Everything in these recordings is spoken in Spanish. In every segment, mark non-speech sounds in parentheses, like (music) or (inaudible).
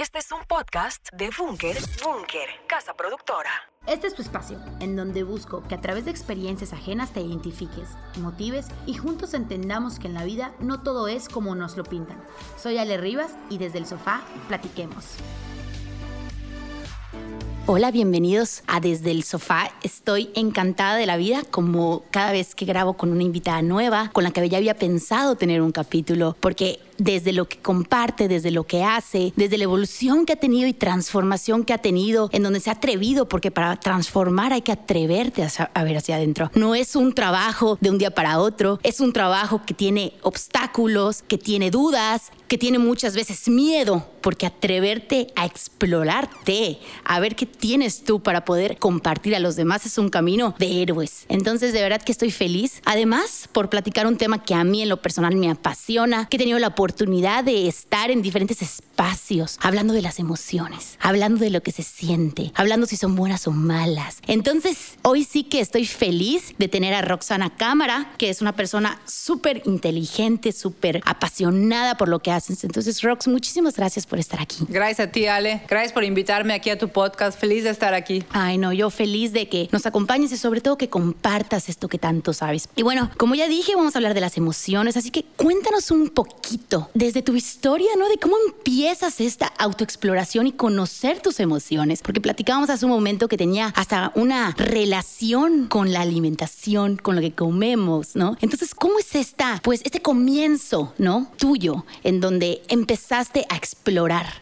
Este es un podcast de Bunker, Bunker, casa productora. Este es tu espacio, en donde busco que a través de experiencias ajenas te identifiques, motives y juntos entendamos que en la vida no todo es como nos lo pintan. Soy Ale Rivas y desde el sofá platiquemos. Hola, bienvenidos a Desde el Sofá. Estoy encantada de la vida como cada vez que grabo con una invitada nueva, con la que ya había pensado tener un capítulo, porque desde lo que comparte, desde lo que hace, desde la evolución que ha tenido y transformación que ha tenido, en donde se ha atrevido, porque para transformar hay que atreverte a, ver hacia adentro. No es un trabajo de un día para otro, es un trabajo que tiene obstáculos, que tiene dudas, que tiene muchas veces miedo, porque atreverte a explorarte, a ver qué tienes tú para poder compartir a los demás es un camino de héroes. Entonces, de verdad que estoy feliz. Además, por platicar un tema que a mí en lo personal me apasiona, que he tenido la oportunidad de estar en diferentes espacios, hablando de las emociones, hablando de lo que se siente, hablando si son buenas o malas. Entonces, hoy sí que estoy feliz de tener a Roxana Cámara, que es una persona súper inteligente, súper apasionada por lo que haces. Entonces, Rox, muchísimas gracias por estar aquí. Gracias a ti, Ale. Gracias por invitarme aquí a tu podcast. Feliz de estar aquí. Ay, no, yo feliz de que nos acompañes y sobre todo que compartas esto que tanto sabes. Y bueno, como ya dije, vamos a hablar de las emociones, así que cuéntanos un poquito desde tu historia, ¿no? De cómo empiezas esta autoexploración y conocer tus emociones. Porque platicábamos hace un momento que tenía hasta una relación con la alimentación, con lo que comemos, ¿no? Entonces, ¿cómo es esta, pues, este comienzo, ¿no? Tuyo, en donde empezaste a explorar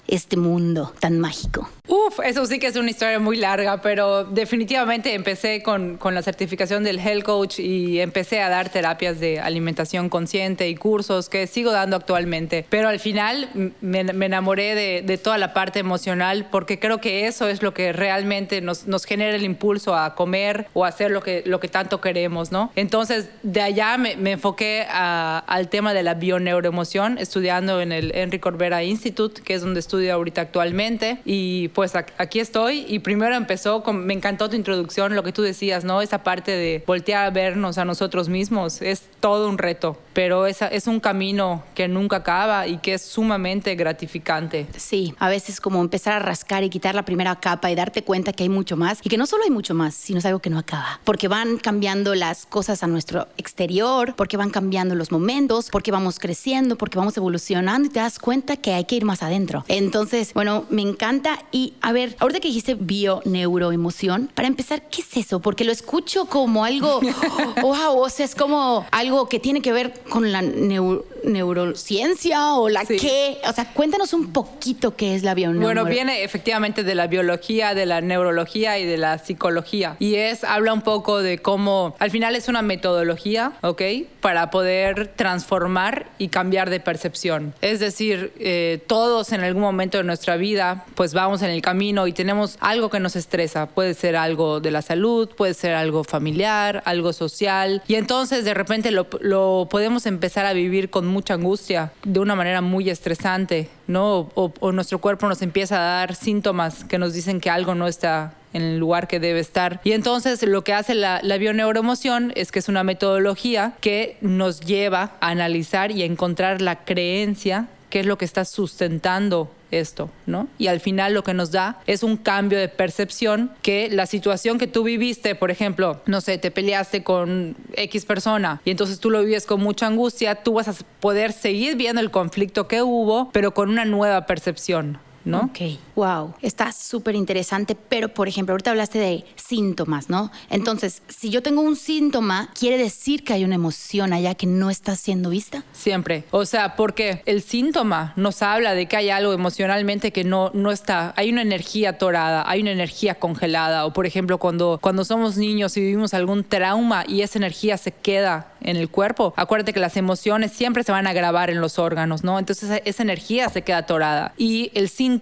este mundo tan mágico. Uf, eso sí que es una historia muy larga, pero definitivamente empecé con, con la certificación del Health Coach y empecé a dar terapias de alimentación consciente y cursos que sigo dando actualmente pero al final me, enamoré de, toda la parte emocional porque creo que eso es lo que realmente nos, nos genera el impulso a comer o hacer lo que, lo que tanto queremos, ¿no? Entonces, de allá me, enfoqué al tema de la bioneuroemoción, estudiando en el Henry Corbera Institute, que es donde estudio ahorita actualmente. Y pues aquí estoy. Y primero empezó con, me encantó tu introducción, lo que tú decías, ¿no? Esa parte de voltear a vernos a nosotros mismos. Es todo un reto, pero esa, es un camino que nunca acaba y que es sumamente gratificante. Sí, a veces como empezar a rascar y quitar la primera capa y darte cuenta que hay mucho más y que no solo hay mucho más, sino es algo que no acaba, porque van cambiando las cosas a nuestro exterior, porque van cambiando los momentos, porque vamos creciendo, porque vamos evolucionando y te das cuenta que hay que ir más adentro. Entonces, bueno, me encanta y a ver, ahorita que dijiste bio, neuro, emoción, para empezar, ¿qué es eso? Porque lo escucho como algo, (laughs) wow, o sea, es como algo que tiene que ver con la neurociencia o la qué? O sea, cuéntanos un poquito qué es la bioneuroemoción. Bueno, viene efectivamente de la biología, de la neurología y de la psicología. Y es, habla un poco de cómo, al final es una metodología, ¿ok? Para poder transformar y cambiar de percepción. Es decir, eh, todos en algún momento de nuestra vida, pues vamos en el camino y tenemos algo que nos estresa. Puede ser algo de la salud, puede ser algo familiar, algo social. Y entonces de repente lo, podemos empezar a vivir con mucha angustia, de una manera muy estresante, ¿no? O, nuestro cuerpo nos empieza a dar síntomas que nos dicen que algo no está en el lugar que debe estar. Y entonces lo que hace la, la bioneuroemoción es que es una metodología que nos lleva a analizar y a encontrar la creencia qué es lo que está sustentando esto, ¿no? Y al final lo que nos da es un cambio de percepción que la situación que tú viviste, por ejemplo, no sé, te peleaste con X persona y entonces tú lo vives con mucha angustia, tú vas a poder seguir viendo el conflicto que hubo, pero con una nueva percepción, ¿no? Ok, wow, está súper interesante, pero por ejemplo, ahorita hablaste de síntomas, ¿no? Entonces, si yo tengo un síntoma, ¿quiere decir que hay una emoción allá que no está siendo vista? Siempre, o sea, porque el síntoma nos habla de que hay algo emocionalmente que no, no está, hay una energía atorada, hay una energía congelada, o por ejemplo, cuando, cuando somos niños y vivimos algún trauma y esa energía se queda en el cuerpo, acuérdate que las emociones siempre se van a grabar en los órganos, ¿no? Entonces esa energía se queda atorada y el síntoma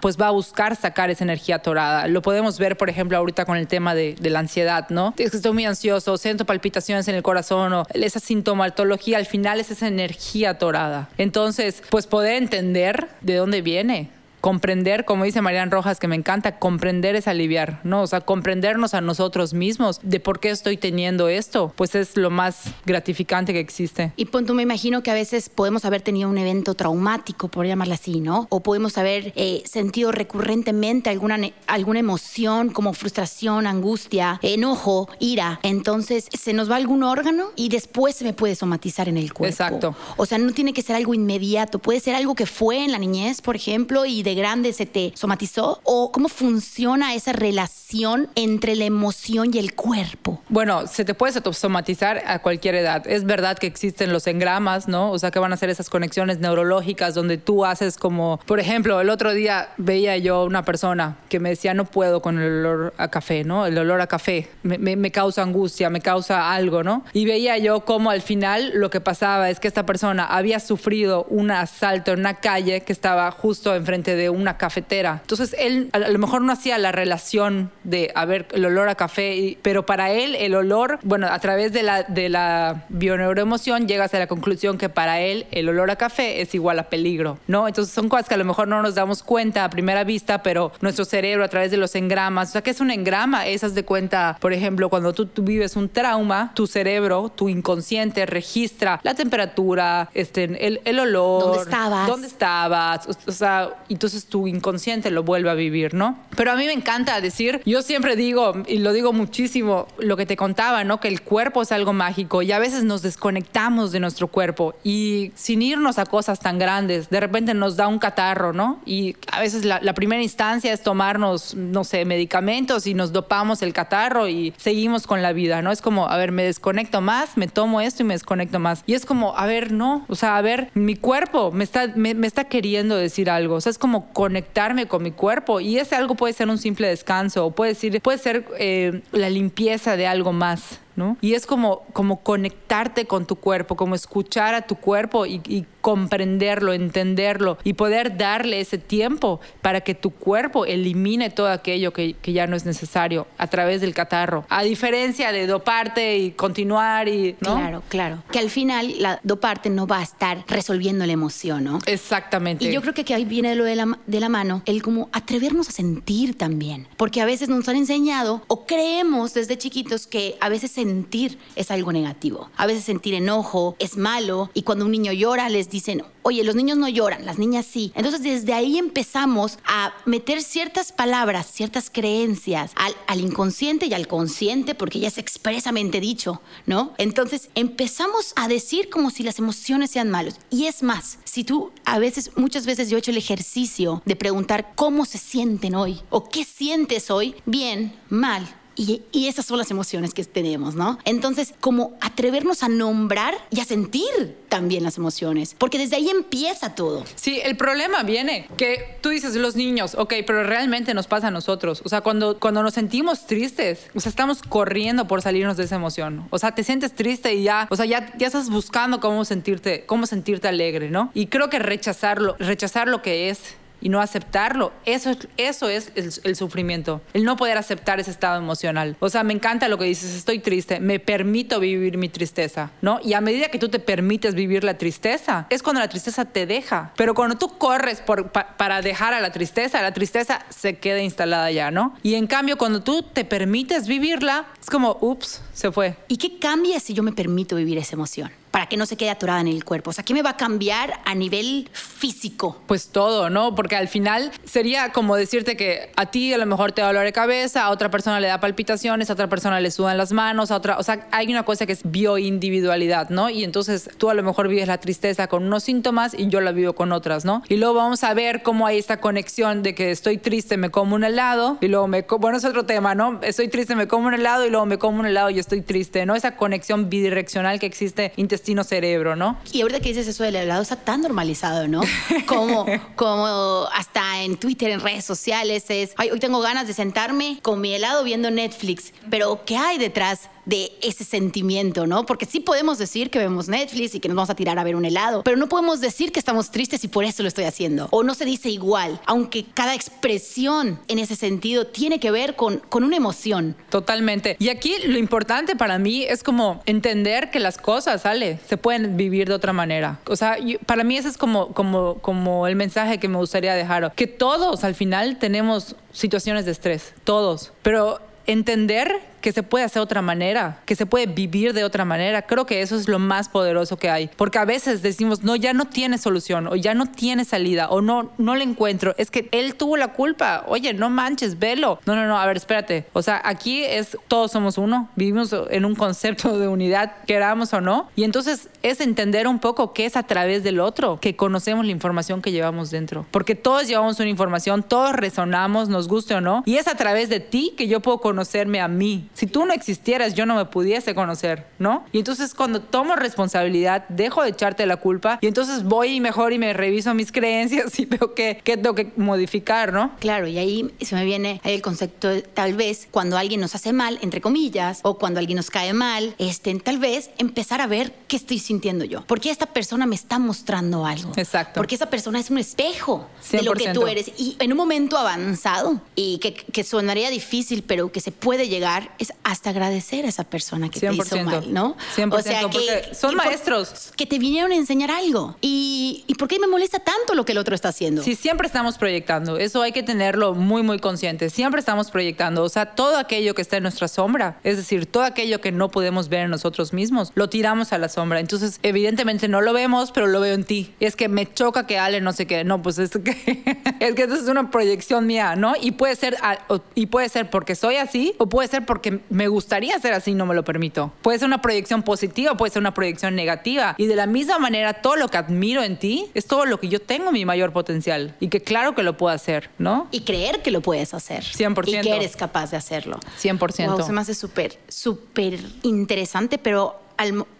pues va a buscar sacar esa energía atorada. Lo podemos ver, por ejemplo, ahorita con el tema de, la ansiedad, ¿no? Es que estoy muy ansioso, siento palpitaciones en el corazón o esa sintomatología, al final es esa energía atorada. Entonces, pues poder entender de dónde viene comprender, como dice Marian Rojas, que me encanta, comprender es aliviar, ¿no? O sea, comprendernos a nosotros mismos de por qué estoy teniendo esto, pues es lo más gratificante que existe. Y punto, me imagino que a veces podemos haber tenido un evento traumático, por llamarlo así, ¿no? O podemos haber eh, sentido recurrentemente alguna, alguna emoción como frustración, angustia, enojo, ira. Entonces se nos va algún órgano y después se me puede somatizar en el cuerpo. Exacto. O sea, no tiene que ser algo inmediato, puede ser algo que fue en la niñez, por ejemplo, y de grande se te somatizó. O cómo funciona esa relación entre la emoción y el cuerpo. Bueno, se te puede somatizar a cualquier edad. Es verdad que existen los engramas, ¿no? O sea, que van a ser esas conexiones neurológicas donde tú haces como, por ejemplo, el otro día veía yo una persona que me decía, no puedo con el olor a café, ¿no? El olor a café me, me causa angustia, me causa algo, ¿no? Y veía yo cómo al final lo que pasaba es que esta persona había sufrido un asalto en una calle que estaba justo enfrente de una cafetera. Entonces él a lo mejor no hacía la relación de, a ver, el olor a café, pero para él el olor, bueno, a través de la, de la bioneuroemoción llegas a la conclusión que para él el olor a café es igual a peligro, ¿no? Entonces son cosas que a lo mejor no nos damos cuenta a primera vista, pero nuestro cerebro a través de los engramas, o sea, ¿qué es un engrama? Esas de cuenta, por ejemplo, cuando tú, tú vives un trauma, tu cerebro, tu inconsciente registra la temperatura, este, el, el olor. ¿Dónde estabas? ¿Dónde estabas? O, sea, entonces tu inconsciente lo vuelve a vivir, ¿no? Pero a mí me encanta decir, yo siempre digo, y lo digo muchísimo, lo que te contaba, ¿no? Que el cuerpo es algo mágico y a veces nos desconectamos de nuestro cuerpo y sin irnos a cosas tan grandes, de repente nos da un catarro, ¿no? Y a veces la, la primera instancia es tomarnos, no sé, medicamentos y nos dopamos el catarro y seguimos con la vida, ¿no? Es como, a ver, me desconecto más, me tomo esto y me desconecto más. Y es como, a ver, no, o sea, a ver, mi cuerpo me está, me, me está queriendo decir algo, o sea, es como conectarme con mi cuerpo y ese algo puede ser un simple descanso o puede, decir, puede ser eh, la limpieza de algo más. ¿No? Y es como, como conectarte con tu cuerpo, como escuchar a tu cuerpo y, y, comprenderlo, entenderlo y poder darle ese tiempo para que tu cuerpo elimine todo aquello que, que, ya no es necesario a través del catarro. A diferencia de doparte y continuar y... ¿no? Claro, claro. Que al final la doparte no va a estar resolviendo la emoción, ¿no? Exactamente. Y yo creo que, que ahí viene lo de la, de la mano, el como atrevernos a sentir también. Porque a veces nos han enseñado o creemos desde chiquitos que a veces sentir es algo negativo. A veces sentir enojo es malo y cuando un niño llora les dicen, oye, los niños no lloran, las niñas sí. Entonces desde ahí empezamos a meter ciertas palabras, ciertas creencias al, al inconsciente y al consciente, porque ya es expresamente dicho, ¿no? Entonces empezamos a decir como si las emociones sean malos. Y es más, si tú a veces, muchas veces yo he hecho el ejercicio de preguntar cómo se sienten hoy o qué sientes hoy, bien, mal, y, y, esas son las emociones que tenemos, ¿no? Entonces, como atrevernos a nombrar y a sentir también las emociones, porque desde ahí empieza todo. Sí, el problema viene que tú dices los niños, ok, pero realmente nos pasa a nosotros. O sea, cuando, cuando nos sentimos tristes, o sea, estamos corriendo por salirnos de esa emoción. O sea, te sientes triste y ya, o sea, ya, ya estás buscando cómo sentirte, cómo sentirte alegre, ¿no? Y creo que rechazarlo, rechazar lo que es y no aceptarlo. Eso, eso es el, el, sufrimiento, el no poder aceptar ese estado emocional. O sea, me encanta lo que dices, estoy triste, me permito vivir mi tristeza, ¿no? Y a medida que tú te permites vivir la tristeza, es cuando la tristeza te deja. Pero cuando tú corres por, pa, para dejar a la tristeza, la tristeza se queda instalada ya, ¿no? Y en cambio, cuando tú te permites vivirla, es como, ups, se fue. ¿Y qué cambia si yo me permito vivir esa emoción? Para que no se quede atorada en el cuerpo? O sea, ¿qué me va a cambiar a nivel físico? Pues todo, ¿no? Porque al final sería como decirte que a ti a lo mejor te da dolor de cabeza, a otra persona le da palpitaciones, a otra persona le sudan las manos, a otra, o sea, hay una cosa que es bioindividualidad, ¿no? Y entonces tú a lo mejor vives la tristeza con unos síntomas y yo la vivo con otras, ¿no? Y luego vamos a ver cómo hay esta conexión de que estoy triste, me como un helado y luego me bueno, es otro tema, ¿no? Estoy triste, me como un helado y luego me como un helado y estoy triste, ¿no? Esa conexión bidireccional que existe intestino-cerebro, ¿no? Y ahorita que dices eso del helado está tan normalizado, ¿no? (laughs) Como, como hasta en Twitter, en redes sociales, es, Ay, hoy tengo ganas de sentarme con mi helado viendo Netflix, pero ¿qué hay detrás de ese sentimiento, ¿no? Porque sí podemos decir que vemos Netflix y que nos vamos a tirar a ver un helado, pero no podemos decir que estamos tristes y por eso lo estoy haciendo. O no se dice igual, aunque cada expresión en ese sentido tiene que ver con, con una emoción. Totalmente. Y aquí lo importante para mí es como entender que las cosas, ¿sale? Se pueden vivir de otra manera. O sea, para mí ese es como, como, como el mensaje que me gustaría dejar. Que todos al final tenemos situaciones de estrés, todos. Pero entender que se puede hacer de otra manera, que se puede vivir de otra manera. Creo que eso es lo más poderoso que hay. Porque a veces decimos, no, ya no tiene solución, o ya no tiene salida, o no, no le encuentro. Es que él tuvo la culpa. Oye, no manches, velo. No, no, no, a ver, espérate. O sea, aquí es, todos somos uno, vivimos en un concepto de unidad, queramos o no. Y entonces es entender un poco qué es a través del otro, que conocemos la información que llevamos dentro. Porque todos llevamos una información, todos resonamos, nos guste o no. Y es a través de ti que yo puedo conocerme a mí si tú no existieras, yo no me pudiese conocer, ¿no? Y entonces cuando tomo responsabilidad, dejo de echarte la culpa y entonces voy y mejor y me reviso mis (laughs) creencias y veo qué, tengo que modificar, ¿no? Claro, y ahí se me viene el concepto de, tal vez cuando alguien nos hace mal, entre comillas, o cuando alguien nos cae mal, este, tal vez empezar a ver qué estoy sintiendo yo. Porque esta persona me está mostrando algo. Exacto. Porque esa persona es un espejo de lo que tú eres. Y en un momento avanzado y que, que sonaría difícil, pero que se puede llegar, es hasta agradecer a esa persona que te hizo mal, ¿no? 100%, o sea, que, son maestros. que te vinieron a enseñar algo. Y, ¿Y por qué me molesta tanto lo que el otro está haciendo? Sí, siempre estamos proyectando. Eso hay que tenerlo muy, muy consciente. Siempre estamos proyectando. O sea, todo aquello que está en nuestra sombra, es decir, todo aquello que no podemos ver en nosotros mismos, lo tiramos a la sombra. Entonces, evidentemente no lo vemos, pero lo veo en ti. Y es que me choca que Ale no sé qué. No, pues es que, (laughs) es que eso es una proyección mía, ¿no? Y puede ser, y puede ser porque soy así, o puede ser porque me gustaría ser así, no me lo permito. Puede ser una proyección positiva, puede ser una proyección negativa. Y de la misma manera, todo lo que admiro en ti es todo lo que yo tengo mi mayor potencial. Y que claro que lo puedo hacer, ¿no? Y creer que lo puedes hacer. 100%. Y que eres capaz de hacerlo. 100%. Wow, se me hace súper, súper interesante, pero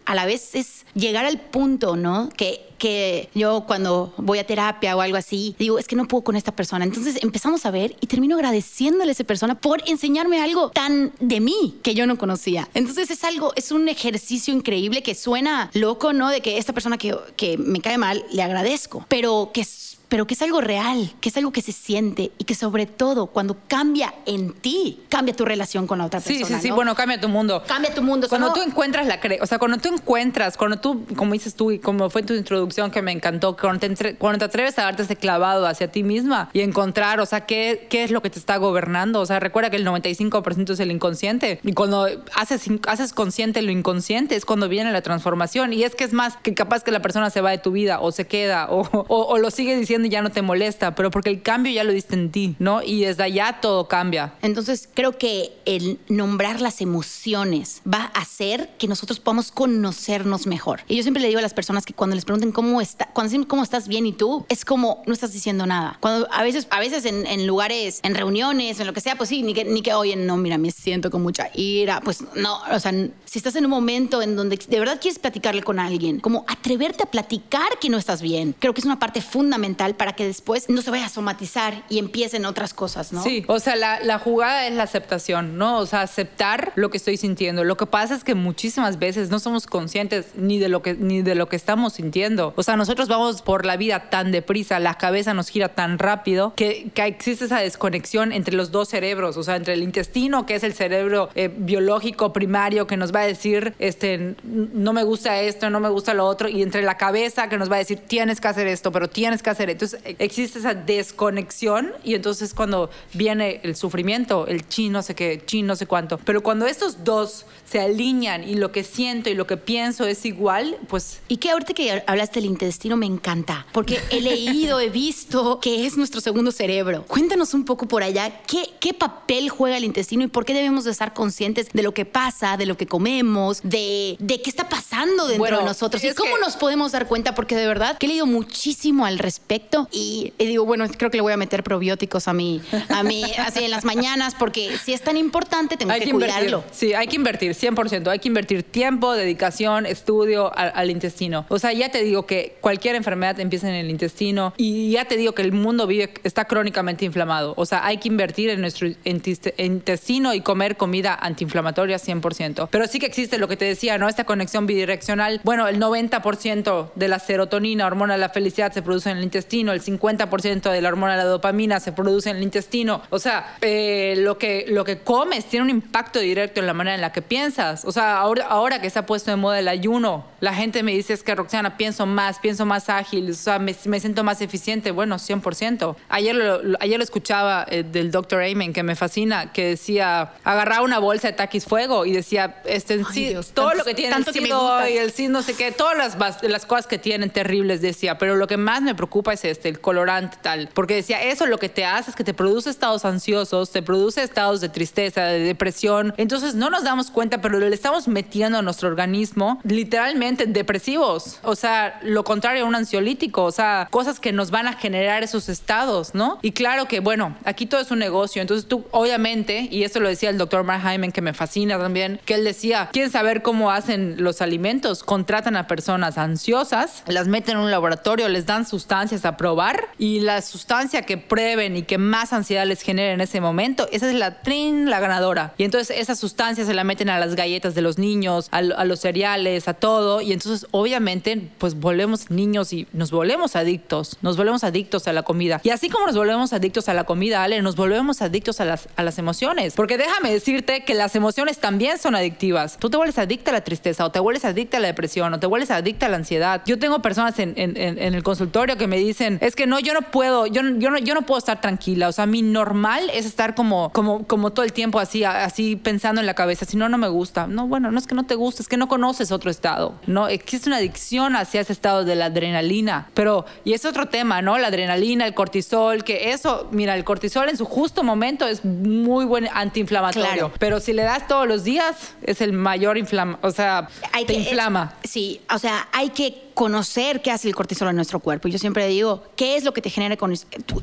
a la vez es llegar al punto, ¿no? Que, que yo cuando voy a terapia o algo así, digo, es que no puedo con esta persona. Entonces empezamos a ver y termino agradeciéndole a esa persona por enseñarme algo tan de mí que yo no conocía. Entonces es algo, es un ejercicio increíble que suena loco, ¿no? De que esta persona que, que me cae mal, le agradezco, pero que pero que es algo real, que es algo que se siente y que sobre todo cuando cambia en ti, cambia tu relación con la otra persona. Sí, sí, sí, bueno, cambia tu mundo. Cambia tu mundo. Cuando tú encuentras la, o sea, cuando tú encuentras, cuando tú, como dices tú y como fue tu introducción que me encantó, cuando te, cuando te atreves a darte ese clavado hacia ti misma y encontrar, o sea, qué, qué es lo que te está gobernando. O sea, recuerda que el 95% es el inconsciente y cuando haces, haces consciente lo inconsciente es cuando viene la transformación y es que es más que capaz que la persona se va de tu vida o se queda o, o, o lo sigue diciendo ya no te molesta, pero porque el cambio ya lo diste en ti, ¿no? Y desde allá todo cambia. Entonces creo que el nombrar las emociones va a hacer que nosotros podamos conocernos mejor. Y yo siempre le digo a las personas que cuando les pregunten cómo está, cuando dicen cómo estás bien y tú, es como no estás diciendo nada. Cuando a veces, a veces en, lugares, en reuniones, en lo que sea, pues sí, ni que, ni que, oye, no, mira, me siento con mucha ira. Pues no, o sea, si estás en un momento en donde de verdad quieres platicarle con alguien, como atreverte a platicar que no estás bien, creo que es una parte fundamental para que después no se vaya a somatizar y empiecen otras cosas, ¿no? Sí, o sea, la, jugada es la aceptación, ¿no? O sea, aceptar lo que estoy sintiendo. Lo que pasa es que muchísimas veces no somos conscientes ni de lo que, ni de lo que estamos sintiendo. O sea, nosotros vamos por la vida tan deprisa, la cabeza nos gira tan rápido que, existe esa desconexión entre los dos cerebros, o sea, entre el intestino, que es el cerebro eh, biológico primario que nos va a decir, este, no me gusta esto, no me gusta lo otro, y entre la cabeza que nos va a decir, tienes que hacer esto, pero tienes que hacer entonces existe esa desconexión y entonces cuando viene el sufrimiento, el chi no sé qué, chi no sé cuánto. Pero cuando estos dos se alinean y lo que siento y lo que pienso es igual, pues... Y que ahorita que hablaste del intestino me encanta, porque he (laughs) leído, he visto que es nuestro segundo cerebro. Cuéntanos un poco por allá, ¿qué, qué papel juega el intestino y por qué debemos de estar conscientes de lo que pasa, de lo que comemos, de, de qué está pasando dentro de nosotros y cómo nos podemos dar cuenta, porque de verdad que he leído muchísimo al respecto perfecto. Y, y digo, bueno, creo que le voy a meter probióticos a mí, a mí, así en las mañanas, porque si es tan importante, tengo Hay que, que cuidarlo. Sí, hay que invertir, 100%. Hay que invertir tiempo, dedicación, estudio al, al intestino. O sea, ya te digo que cualquier enfermedad empieza en el intestino y ya te digo que el mundo vive, está crónicamente inflamado. O sea, hay que invertir en nuestro intestino y comer comida antiinflamatoria 100%. Pero sí que existe lo que te decía, ¿no? Esta conexión bidireccional. Bueno, el 90% de la serotonina, hormona de la felicidad, se produce en el intestino. El 50% de la hormona de la dopamina se produce en el intestino. O sea, eh, lo, que, lo que comes tiene un impacto directo en la manera en la que piensas. O sea, ahora, ahora que se ha puesto de moda el ayuno, la gente me dice es que Roxana, pienso más, pienso más ágil, o sea, me, me siento más eficiente. Bueno, 100%. Ayer lo, lo- ayer lo escuchaba eh, del Dr. Amen, que me fascina, que decía, agarraba una bolsa de taquis fuego y decía, este, Ay, sí, Dios, todo tanto- lo que tiene el SIDO y el sí no sé qué, todas las, las cosas que tienen terribles, decía, pero lo que más me preocupa es este, el colorante tal, porque decía, eso lo que te hace es que te produce estados ansiosos, te produce estados de tristeza, de depresión, entonces no nos damos cuenta, pero le estamos metiendo a nuestro organismo literalmente depresivos, o sea, lo contrario a un ansiolítico, o sea, cosas que nos van a generar esos estados, ¿no? Y claro que, bueno, aquí todo es un negocio, entonces tú, obviamente, y esto lo decía el doctor Mark Hyman, que me fascina también, que él decía, ¿quieren saber cómo hacen los alimentos? Contratan a personas ansiosas, las meten en un laboratorio, les dan sustancias a probar y la sustancia que prueben y que más ansiedad les genere en ese momento, esa es la trin, la ganadora. Y entonces esa sustancia se la meten a las galletas de los niños, a, a los cereales, a todo. Y entonces obviamente pues volvemos niños y nos volvemos adictos, nos volvemos adictos a la comida. Y así como nos volvemos adictos a la comida, Ale, nos volvemos adictos a las, a las emociones. Porque déjame decirte que las emociones también son adictivas. Tú te vuelves adicta a la tristeza o te vuelves adicta a la depresión o te vuelves adicta a la ansiedad. Yo tengo personas en- en- en el consultorio que me dicen, es que no, yo no puedo, yo, no- yo, no, yo no puedo estar tranquila. O sea, mi normal es estar como, como, como todo el tiempo así, así pensando en la cabeza. Si no, no me gusta. No, bueno, no es que no te guste, es que no conoces otro estado. No, existe una adicción hacia ese estado de la adrenalina. Pero, y es otro tema, ¿no? La adrenalina, el cortisol, que eso, mira, el cortisol en su justo momento es muy buen antiinflamatorio. Claro. Pero si le das todos los días, es el mayor inflama, o sea, Hay te que- inflama. es- sí, o sea, hay que conocer qué hace el cortisol en nuestro cuerpo. Yo siempre digo, ¿qué es lo que te genera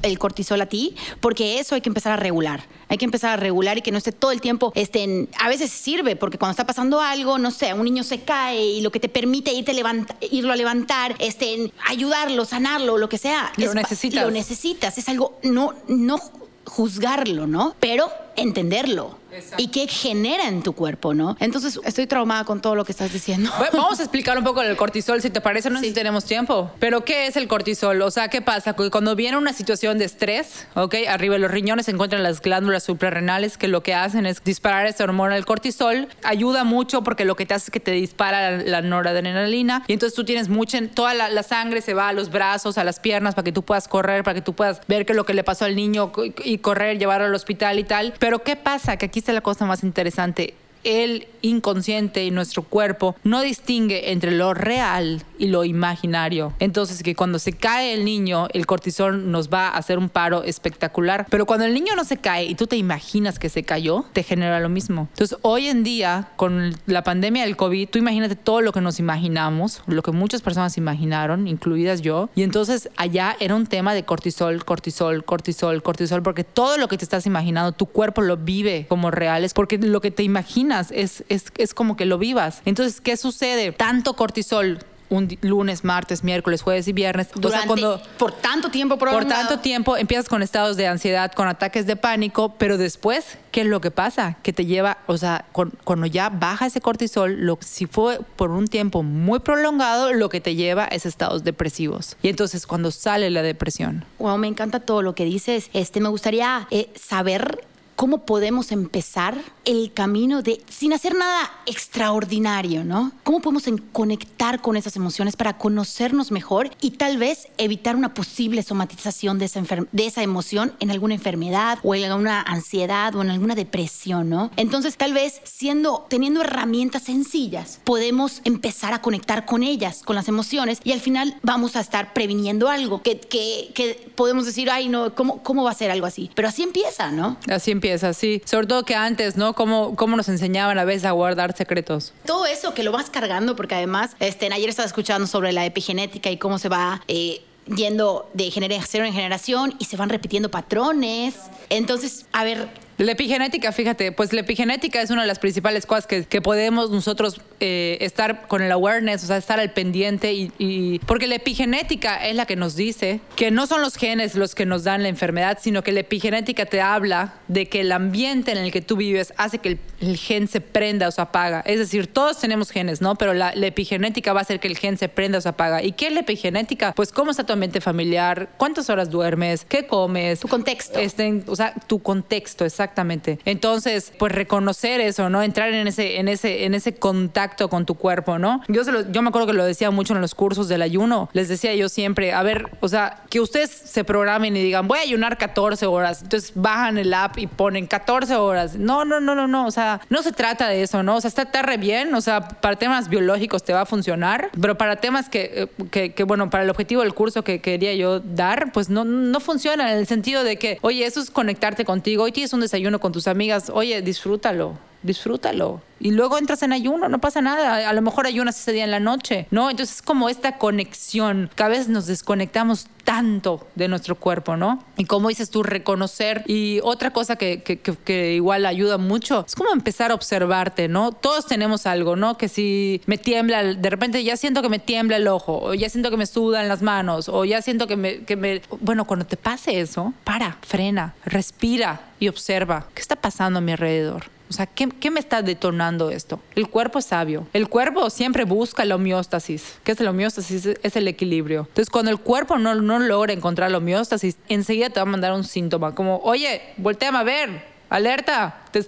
el cortisol a ti? Porque eso hay que empezar a regular. Hay que empezar a regular y que no esté todo el tiempo, estén, a veces sirve, porque cuando está pasando algo, no sé, un niño se cae y lo que te permite irte levanta- irlo a levantar, este, ayudarlo, sanarlo, lo que sea. Lo es necesitas. Lo necesitas. Es algo, no, no juzgarlo, ¿no? Pero entenderlo. Y qué genera en tu cuerpo, ¿no? Entonces, estoy traumada con todo lo que estás diciendo. Bueno, Vamos a explicar un poco el cortisol, si te parece, no sé si tenemos tiempo. Pero, ¿qué es el cortisol? O sea, ¿qué pasa? Que Cuando viene una situación de estrés, ¿ok? Arriba de los riñones se encuentran las glándulas suprarrenales que lo que hacen es disparar esta hormona, el cortisol. Ayuda mucho porque lo que te hace es que te dispara la, noradrenalina y entonces tú tienes mucha, toda la, la sangre se va a los brazos, a las piernas para que tú puedas correr, para que tú puedas ver qué es lo que le pasó al niño y- y correr, llevarlo al hospital y tal. Pero, ¿qué pasa? Que aquí está la cosa más interesante el inconsciente y nuestro cuerpo no distingue entre lo real y lo imaginario. Entonces que cuando se cae el niño, el cortisol nos va a hacer un paro espectacular. Pero cuando el niño no se cae y tú te imaginas que se cayó, te genera lo mismo. Entonces hoy en día, con la pandemia del COVID, tú imagínate todo lo que nos imaginamos, lo que muchas personas imaginaron, incluidas yo. Y entonces allá era un tema de cortisol, cortisol, cortisol, cortisol, porque todo lo que te estás imaginando, tu cuerpo lo vive como reales, porque lo que te imaginas es, es, es como que lo vivas. Entonces, ¿qué sucede? Tanto cortisol. Un lunes, martes, miércoles, jueves y viernes. O sea, Durante, cuando- por tanto tiempo por tanto tiempo empiezas con estados de ansiedad, con ataques de pánico, pero después, ¿qué es lo que pasa? Que te lleva, o sea, con- cuando ya baja ese cortisol, lo, si fue por un tiempo muy prolongado, lo que te lleva es estados depresivos. Y entonces cuando sale la depresión. Wow, me encanta todo lo que dices. Este, me gustaría eh, saber cómo podemos empezar el camino de sin hacer nada extraordinario, ¿no? ¿Cómo podemos conectar con esas emociones para conocernos mejor y tal vez evitar una posible somatización de esa, de esa emoción en alguna enfermedad o en alguna ansiedad o en alguna depresión, ¿no? Entonces, tal vez siendo teniendo herramientas sencillas, podemos empezar a conectar con ellas, con las emociones y al final vamos a estar previniendo algo que, que, que podemos decir, ay, no, ¿cómo, ¿cómo va a ser algo así? Pero así empieza, ¿no? Así empieza, sí. Sobre todo que antes, ¿no? Cómo, cómo nos enseñaban a veces a guardar secretos. Todo eso que lo vas cargando, porque además, este, ayer estaba escuchando sobre la epigenética y cómo se va eh, yendo de generación en generación y se van repitiendo patrones. Entonces, a ver, la epigenética, fíjate, pues la epigenética es una de las principales cosas que, que podemos nosotros eh, estar con el awareness, o sea, estar al pendiente y, y, porque la epigenética es la que nos dice que no son los genes los que nos dan la enfermedad, sino que la epigenética te habla de que el ambiente en el que tú vives hace que el, el gen se prenda o se apaga. Es decir, todos tenemos genes, ¿no? Pero la, la, epigenética va a hacer que el gen se prenda o se apaga. ¿Y qué es la epigenética? Pues cómo está tu ambiente familiar, cuántas horas duermes, qué comes, tu contexto. Este, o sea, tu contexto, exacto Exactamente. Entonces, pues reconocer eso, ¿no? Entrar en ese, en ese, en ese contacto con tu cuerpo, ¿no? Yo, se lo, yo me acuerdo que lo decía mucho en los cursos del ayuno. Les decía yo siempre, a ver, o sea, que ustedes se programen y digan, voy a ayunar 14 horas. Entonces bajan el app y ponen 14 horas. No, no, no, no, no. O sea, no se trata de eso, ¿no? O sea, está, está re bien. O sea, para temas biológicos te va a funcionar, pero para temas que, eh, que, que bueno, para el objetivo del curso que quería yo dar, pues no, no funciona en el sentido de que, oye, eso es conectarte contigo. Hoy tienes un desayuno desayuno con tus amigas, oye, disfrútalo, disfrútalo. Y luego entras en ayuno, no pasa nada. A lo mejor ayunas ese día en la noche, ¿no? Entonces es como esta conexión. Cada vez nos desconectamos tanto de nuestro cuerpo, ¿no? Y como dices tú, reconocer. Y otra cosa que, que, que, que, igual ayuda mucho es como empezar a observarte, ¿no? Todos tenemos algo, ¿no? Que si me tiembla, de repente ya siento que me tiembla el ojo, o ya siento que me sudan las manos, o ya siento que me, que me... Bueno, cuando te pase eso, para, frena, respira y observa. ¿Qué está pasando a mi alrededor? O sea, ¿qué, ¿qué, me está detonando esto? El cuerpo es sabio. El cuerpo siempre busca la homeostasis. ¿Qué es la homeostasis? Es el equilibrio. Entonces, cuando el cuerpo no, no logra encontrar la homeostasis, enseguida te va a mandar un síntoma como, oye, volteame a ver, alerta, te,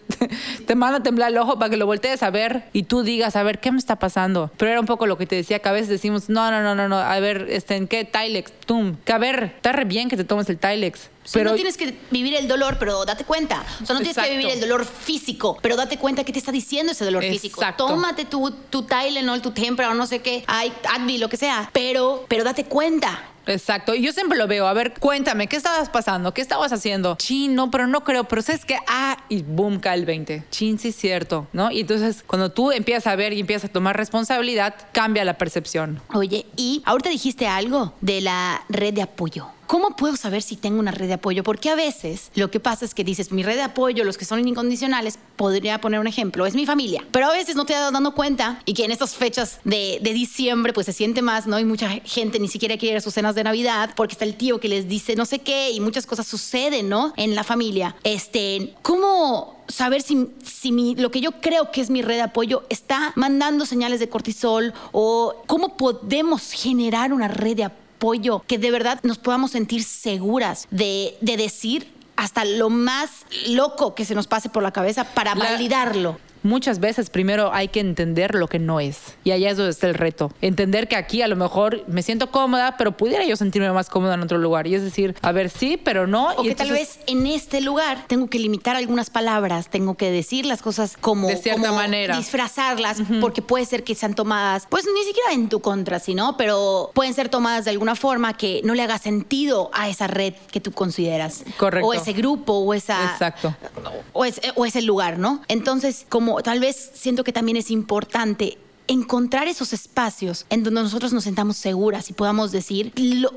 te, manda a temblar el ojo para que lo voltees a ver y tú digas, a ver, ¿qué me está pasando? Pero era un poco lo que te decía, que a veces decimos, no, no, no, no, no, a ver, este, ¿en qué Tylex? Tum, que a ver, está re bien que te tomes el Tylex. Sí, pero no tienes que vivir el dolor, pero date cuenta. O sea, no tienes Exacto. que vivir el dolor físico, pero date cuenta qué te está diciendo ese dolor Exacto. físico. Tómate tu, tu Tylenol, tu Tempra o no sé qué, ay, Advil, lo que sea, pero, pero date cuenta. Exacto. Y yo siempre lo veo. A ver, cuéntame, ¿qué estabas pasando? ¿Qué estabas haciendo? Chin, no, pero no creo. Pero sabes que, ah, y boom, cae el 20. Chin, sí cierto, ¿no? Y entonces, cuando tú empiezas a ver y empiezas a tomar responsabilidad, cambia la percepción. Oye, y ahorita dijiste algo de la red de apoyo. ¿Cómo puedo saber si tengo una red de apoyo? Porque a veces lo que pasa es que dices, mi red de apoyo, los que son incondicionales, podría poner un ejemplo, es mi familia. Pero a veces no te das dando cuenta y que en estas fechas de, de diciembre pues se siente más, ¿no? Y mucha gente ni siquiera quiere ir a sus cenas de Navidad porque está el tío que les dice no sé qué y muchas cosas suceden, ¿no? En la familia. Este, ¿cómo saber si, si mi, lo que yo creo que es mi red de apoyo está mandando señales de cortisol o cómo podemos generar una red de apoyo? Apoyo, que de verdad nos podamos sentir seguras de, de decir hasta lo más loco que se nos pase por la cabeza para la, validarlo. Muchas veces primero hay que entender lo que no es. Y allá es donde está el reto. Entender que aquí a lo mejor me siento cómoda, pero pudiera yo sentirme más cómoda en otro lugar. Y es decir, a ver, sí, pero no. O y que entonces, tal vez en este lugar tengo que limitar algunas palabras, tengo que decir las cosas como. De cierta como manera. Disfrazarlas, uh -huh. porque puede ser que sean tomadas, pues ni siquiera en tu contra, sino, pero pueden ser tomadas de alguna forma que no le haga sentido a esa red que tú consideras. Correcto. O ese grupo, o esa. Exacto. O, es, o ese lugar, ¿no? Entonces, como tal vez siento que también es importante encontrar esos espacios en donde nosotros nos sentamos seguras y podamos decir,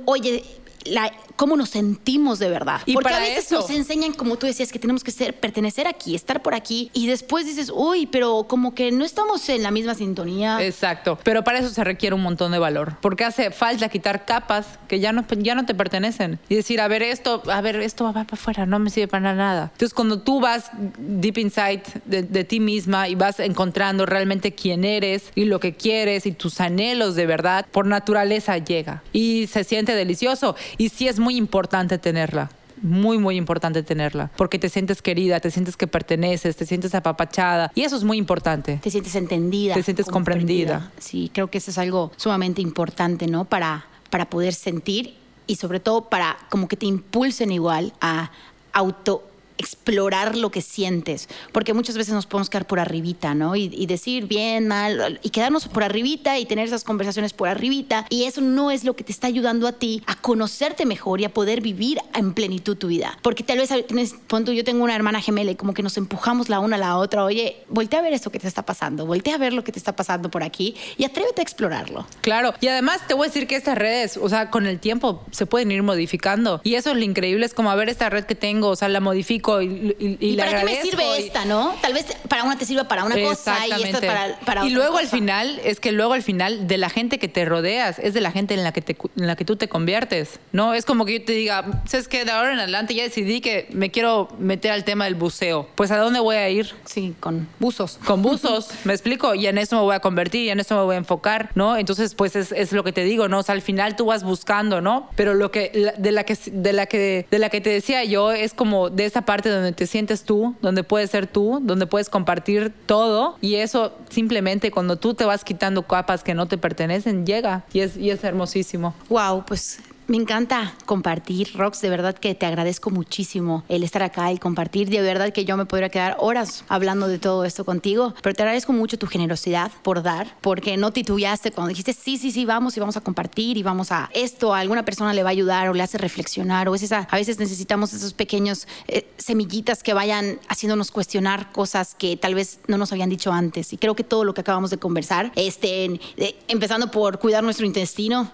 oye, la, cómo nos sentimos de verdad. Y Porque a veces eso, nos enseñan, como tú decías, que tenemos que ser, pertenecer aquí, estar por aquí, y después dices, uy, pero como que no estamos en la misma sintonía. Exacto. Pero para eso se requiere un montón de valor. Porque hace falta quitar capas que ya no, ya no te pertenecen. Y decir, a ver, esto, a ver, esto va para afuera, no me sirve para nada. Entonces, cuando tú vas deep inside de, de ti misma y vas encontrando realmente quién eres y lo que quieres y tus anhelos de verdad, por naturaleza llega. Y se siente delicioso. Y sí es muy importante tenerla muy, muy importante tenerla, porque te sientes querida, te sientes que perteneces, te sientes apapachada, y eso es muy importante. Te sientes entendida. Te sientes comprendida. comprendida. Sí, creo que eso es algo sumamente importante, ¿no? Para, para poder sentir y sobre todo para como que te impulsen igual a auto explorar lo que sientes, porque muchas veces nos podemos quedar por arribita, ¿no? Y, decir bien, mal, y quedarnos por arribita y tener esas conversaciones por arribita, y eso no es lo que te está ayudando a ti a conocerte mejor y a poder vivir en plenitud tu vida. Porque tal vez tienes, pon yo tengo una hermana gemela y como que nos empujamos la una a la otra, oye, voltea a ver esto que te está pasando, voltea a ver lo que te está pasando por aquí y atrévete a explorarlo. Claro, y además te voy a decir que estas redes, o sea, con el tiempo se pueden ir modificando, y eso es lo increíble, es como a ver esta red que tengo, o sea, la modifico y, y, y, para qué me sirve esta, ¿no? Tal vez para una te sirva para una cosa y esta para, para Y luego al final, es que luego al final de la gente que te rodeas, es de la gente en la que, te, en la que tú te conviertes, ¿no? Es como que yo te diga, ¿sabes qué? De ahora en adelante ya decidí que me quiero meter al tema del buceo. Pues ¿a dónde voy a ir? Sí, con buzos. Con buzos, (laughs) me explico, y en eso me voy a convertir, y en eso me voy a enfocar, ¿no? Entonces, pues es, es lo que te digo, ¿no? O sea, al final tú vas buscando, ¿no? Pero lo que, de la que, de la que, de la que te decía yo es como de esa parte donde te sientes tú, donde puedes ser tú, donde puedes compartir todo y eso simplemente cuando tú te vas quitando capas que no te pertenecen llega y es, y es hermosísimo. Wow, pues me encanta compartir, Rox. De verdad que te agradezco muchísimo el estar acá y compartir. De verdad que yo me podría quedar horas hablando de todo esto contigo, pero te agradezco mucho tu generosidad por dar, porque no titubeaste cuando dijiste sí, sí, sí, vamos y vamos a compartir y vamos a esto, a alguna persona le va a ayudar o le hace reflexionar. O es esa, a veces necesitamos esos pequeños eh, semillitas que vayan haciéndonos cuestionar cosas que tal vez no nos habían dicho antes. Y creo que todo lo que acabamos de conversar, este, empezando por cuidar nuestro intestino.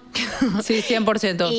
Sí, 100%. (laughs) y,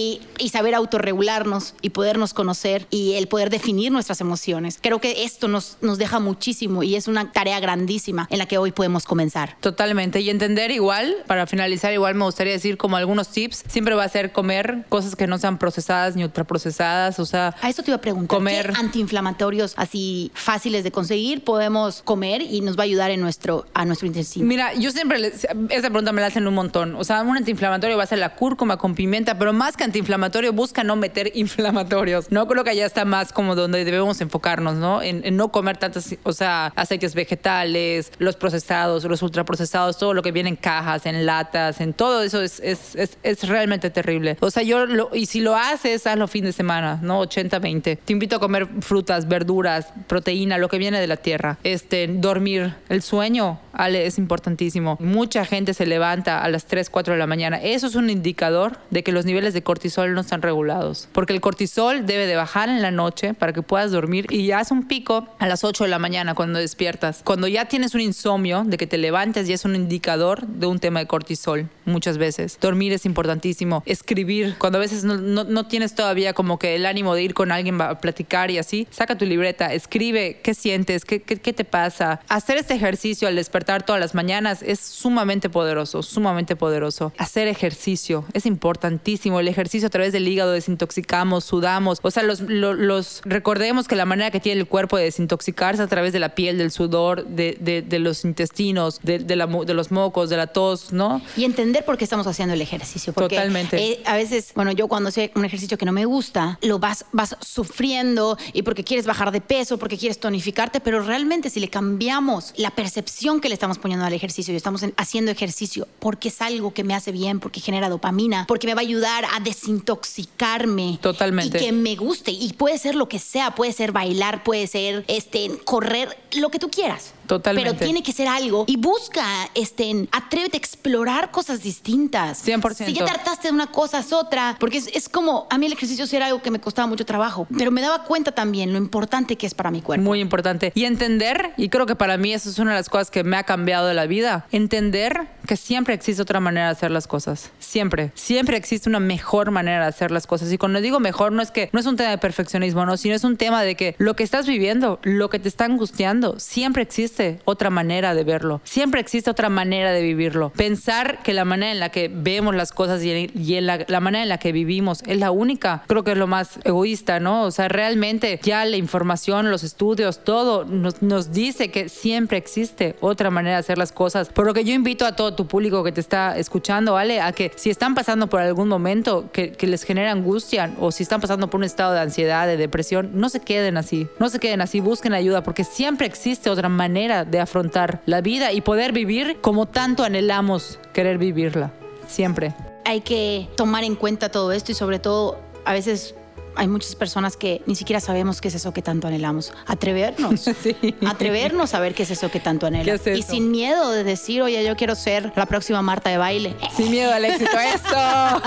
saber autorregularnos y podernos conocer y el poder definir nuestras emociones. Creo que esto nos, nos deja muchísimo y es una tarea grandísima en la que hoy podemos comenzar. Totalmente. Y entender igual, para finalizar, igual me gustaría decir como algunos tips, siempre va a ser comer cosas que no sean procesadas ni ultraprocesadas, o sea... A eso te iba a preguntar. Comer... ¿Qué antiinflamatorios así fáciles de conseguir podemos comer y nos va a ayudar en nuestro, a nuestro intestino? Mira, yo siempre, esa pregunta me la hacen un montón. O sea, un antiinflamatorio va a ser la cúrcuma con pimienta, pero más que antiinflamatorio busca no meter (laughs) inflamatorios. No creo que allá está más como donde debemos enfocarnos, ¿no? En, no comer tantos, o sea, aceites vegetales, los procesados, los ultraprocesados, todo lo que viene en cajas, en latas, en todo eso es, es, es, realmente terrible. O sea, yo, lo, y si lo haces, hazlo fin de semana, ¿no? 80-20. Te invito a comer frutas, verduras, proteína, lo que viene de la tierra. Este, dormir, el sueño, Ale, es importantísimo. Mucha gente se levanta a las 3, 4 de la mañana. Eso es un indicador de que los niveles de cortisol no están regulados. Porque el cortisol debe de bajar en la noche para que puedas dormir y ya es un pico a las 8 de la mañana cuando despiertas. Cuando ya tienes un insomnio de que te levantes ya es un indicador de un tema de cortisol muchas veces. Dormir es importantísimo. Escribir, cuando a veces no, no, tienes todavía como que el ánimo de ir con alguien a platicar y así, saca tu libreta, escribe qué sientes, qué, qué, qué te pasa. Hacer este ejercicio al despertar todas las mañanas es sumamente poderoso, sumamente poderoso. Hacer ejercicio es importantísimo. El ejercicio a través del hígado desintoxicamos, sudamos. O sea, los, los, recordemos que la manera que tiene el cuerpo de desintoxicarse a través de la piel, del sudor, de, de, los intestinos, de, de, la, de los mocos, de la tos, ¿no? Y entender por qué estamos haciendo el ejercicio. Porque Totalmente. Eh, a veces, bueno, yo cuando sé un ejercicio que no me gusta, lo vas, vas sufriendo y porque quieres bajar de peso, porque quieres tonificarte, pero realmente si le cambiamos la percepción que le estamos poniendo al ejercicio y estamos haciendo ejercicio porque es algo que me hace bien, porque genera dopamina, porque me va a ayudar a desintoxicarme. Totalmente. Y que me guste. Y puede ser lo que sea, puede ser bailar, puede ser este, correr, lo que tú quieras. Totalmente. Pero tiene que ser algo. Y busca, este, atrévete a explorar cosas distintas. 100%. Si ya trataste de una cosa, es otra. Porque es, como, a mí el ejercicio sí era algo que me costaba mucho trabajo. Pero me daba cuenta también lo importante que es para mi cuerpo. Muy importante. Y entender, y creo que para mí eso es una de las cosas que me ha cambiado de la vida, entender que siempre existe otra manera de hacer las cosas. Siempre. Siempre existe una mejor manera de hacer las cosas. Y cuando digo mejor, no es que no es un tema de perfeccionismo, no, sino es un tema de que lo que estás viviendo, lo que te está angustiando, siempre existe otra manera de verlo, siempre existe otra manera de vivirlo. Pensar que la manera en la que vemos las cosas y, en la, manera en la que vivimos es la única, creo que es lo más egoísta, ¿no? O sea, realmente ya la información, los estudios, todo nos, nos dice que siempre existe otra manera de hacer las cosas. Por lo que yo invito a todo tu público que te está escuchando, ¿vale? A que si están pasando por algún momento que, que les genera angustia o si están pasando por un estado de ansiedad, de depresión, no se queden así, no se queden así, busquen ayuda porque siempre existe otra manera de afrontar la vida y poder vivir como tanto anhelamos querer vivirla, siempre. Hay que tomar en cuenta todo esto y sobre todo a veces hay muchas personas que ni siquiera sabemos qué es eso que tanto anhelamos. Atrevernos. (laughs) Sí. Atrevernos a ver qué es eso que tanto anhelamos. ¿Qué es Y sin miedo de decir, oye, yo quiero ser la próxima Marta de baile. Sin miedo al éxito, (laughs) eso. (laughs)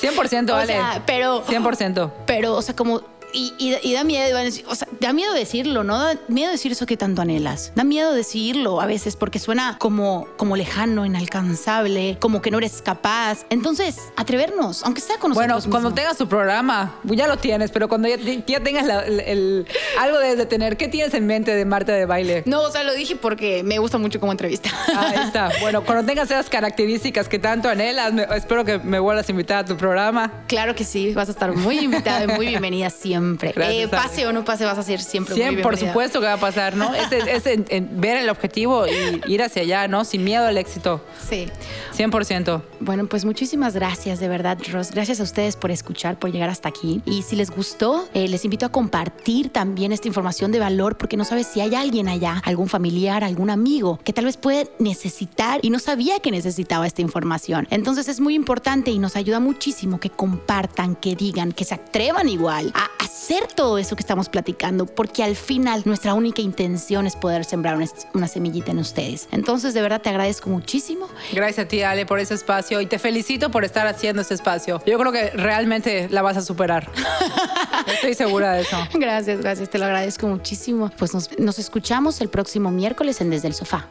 100%, O vale. sea, pero... 100%. Pero, o sea, como... Y, y- y da miedo, iban a decir- o sea, da miedo decirlo, ¿no? Da miedo decir eso que tanto anhelas. Da miedo decirlo a veces porque suena como, como lejano, inalcanzable, como que no eres capaz. Entonces, atrevernos, aunque sea con Bueno, nosotros cuando mismos. tengas tu programa, ya lo tienes, pero cuando ya, ya tengas la- el, el- algo debes de tener. ¿Qué tienes en mente de Marta de baile? No, o sea, lo dije porque me gusta mucho como entrevista. Ahí está. Bueno, cuando tengas esas características que tanto anhelas, me- espero que me vuelvas a invitar a tu programa. Claro que sí, vas a estar muy invitada y muy bienvenida siempre. Gracias, Eh, pase o no pase, vas a ser siempre muy Siempre, por bienvenida. supuesto que va a pasar, ¿no? (laughs) Es, es- es en- en ver el objetivo y ir hacia allá, ¿no? Sin miedo al éxito. Sí. 100%. Bueno, pues muchísimas gracias, de verdad, Ross. Gracias a ustedes por escuchar, por llegar hasta aquí. Y si les gustó, eh, les invito a compartir también esta información de valor, porque no sabes si hay alguien allá, algún familiar, algún amigo, que tal vez puede necesitar y no sabía que necesitaba esta información. Entonces es muy importante y nos ayuda muchísimo que compartan, que digan, que se atrevan igual a hacer todo eso que estamos platicando, porque al final nuestra única intención es poder sembrar una, una semillita en ustedes. Entonces, de verdad, te agradezco muchísimo. Gracias a ti, Ale, por ese espacio y te felicito por estar haciendo este espacio. Yo creo que realmente la vas a superar. (laughs) Estoy segura de eso. Gracias, gracias, te lo agradezco muchísimo. Pues nos, nos escuchamos el próximo miércoles en Desde el Sofá.